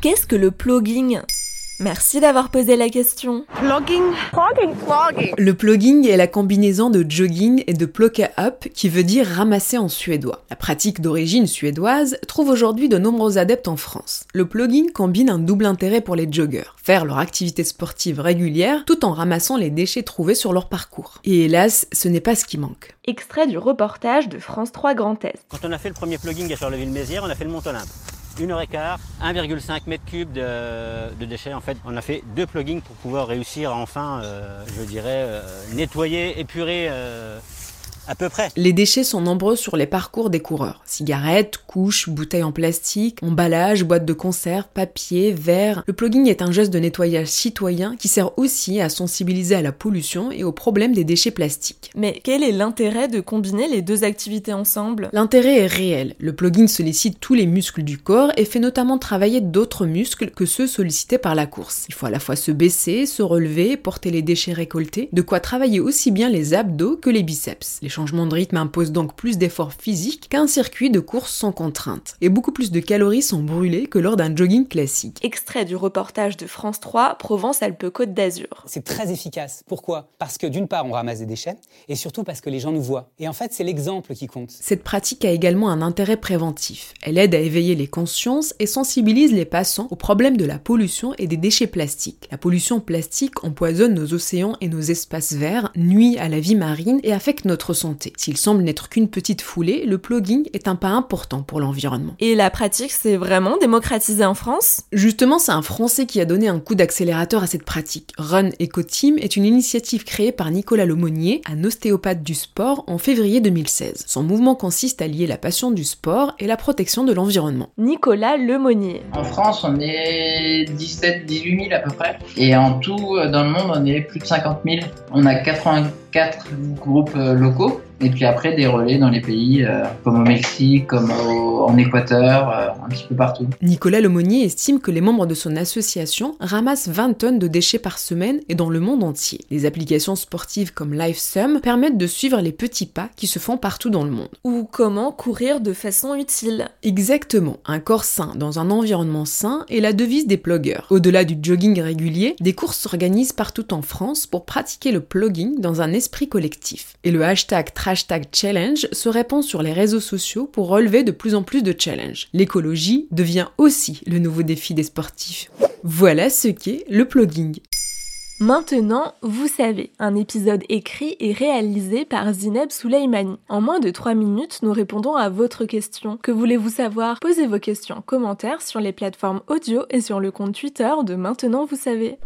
Qu'est-ce que le plugging Merci d'avoir posé la question. Plugging. Le plugging est la combinaison de jogging et de plocka up qui veut dire ramasser en suédois. La pratique d'origine suédoise trouve aujourd'hui de nombreux adeptes en France. Le plugging combine un double intérêt pour les joggeurs, faire leur activité sportive régulière tout en ramassant les déchets trouvés sur leur parcours. Et hélas, ce n'est pas ce qui manque. Extrait du reportage de France 3 Grand Est. Quand on a fait le premier plugging à Charleville-Mézières, on a fait le Mont-Olympe. 1h15, 1,5 m3 de, déchets. En fait, on a fait deux plugins pour pouvoir réussir à enfin, euh, je dirais, euh, nettoyer, épurer euh, à peu près. Les déchets sont nombreux sur les parcours des coureurs. Cigarettes, couches, bouteilles en plastique, emballages, boîtes de conserve, papier, verre. Le plugging est un geste de nettoyage citoyen qui sert aussi à sensibiliser à la pollution et au problème des déchets plastiques. Mais quel est l'intérêt de combiner les deux activités ensemble? L'intérêt est réel. Le plugging sollicite tous les muscles du corps et fait notamment travailler d'autres muscles que ceux sollicités par la course. Il faut à la fois se baisser, se relever, porter les déchets récoltés, de quoi travailler aussi bien les abdos que les biceps changement de rythme impose donc plus d'efforts physiques qu'un circuit de course sans contrainte. Et beaucoup plus de calories sont brûlées que lors d'un jogging classique. Extrait du reportage de France 3, Provence-Alpes-Côte d'Azur. C'est très efficace. Pourquoi? Parce que d'une part, on ramasse des déchets, et surtout parce que les gens nous voient. Et en fait, c'est l'exemple qui compte. Cette pratique a également un intérêt préventif. Elle aide à éveiller les consciences et sensibilise les passants au problème de la pollution et des déchets plastiques. La pollution plastique empoisonne nos océans et nos espaces verts, nuit à la vie marine et affecte notre santé s'il semble n'être qu'une petite foulée, le plugging est un pas important pour l'environnement. Et la pratique s'est vraiment démocratisée en France? Justement, c'est un Français qui a donné un coup d'accélérateur à cette pratique. Run Eco Team est une initiative créée par Nicolas Lemonnier, un ostéopathe du sport, en février 2016. Son mouvement consiste à lier la passion du sport et la protection de l'environnement. Nicolas Lemonnier. En France, on est 17-18 000 à peu près. Et en tout, dans le monde, on est plus de 50 000. On a 84 groupes euh, locaux et puis après, des relais dans les pays euh, comme au Mexique, comme en Équateur, euh, un petit peu partout. Nicolas Lemonnier estime que les membres de son association ramassent 20 tonnes de déchets par semaine et dans le monde entier. Les applications sportives comme LiveSum permettent de suivre les petits pas qui se font partout dans le monde. Ou comment courir de façon utile. Exactement. Un corps sain dans un environnement sain est la devise des pluggers. Au-delà du jogging régulier, des courses s'organisent partout en France pour pratiquer le plugging dans un esprit collectif. Et le hashtag hashtag challenge se répand sur les réseaux sociaux pour relever de plus en plus de challenges. L'écologie devient aussi le nouveau défi des sportifs. Voilà ce qu'est le plugging. Maintenant, vous savez, un épisode écrit et réalisé par Zineb Souleimani. En moins de 3 minutes, nous répondons à votre question. Que voulez-vous savoir? Posez vos questions en commentaire sur les plateformes audio et sur le compte Twitter de Maintenant, vous savez.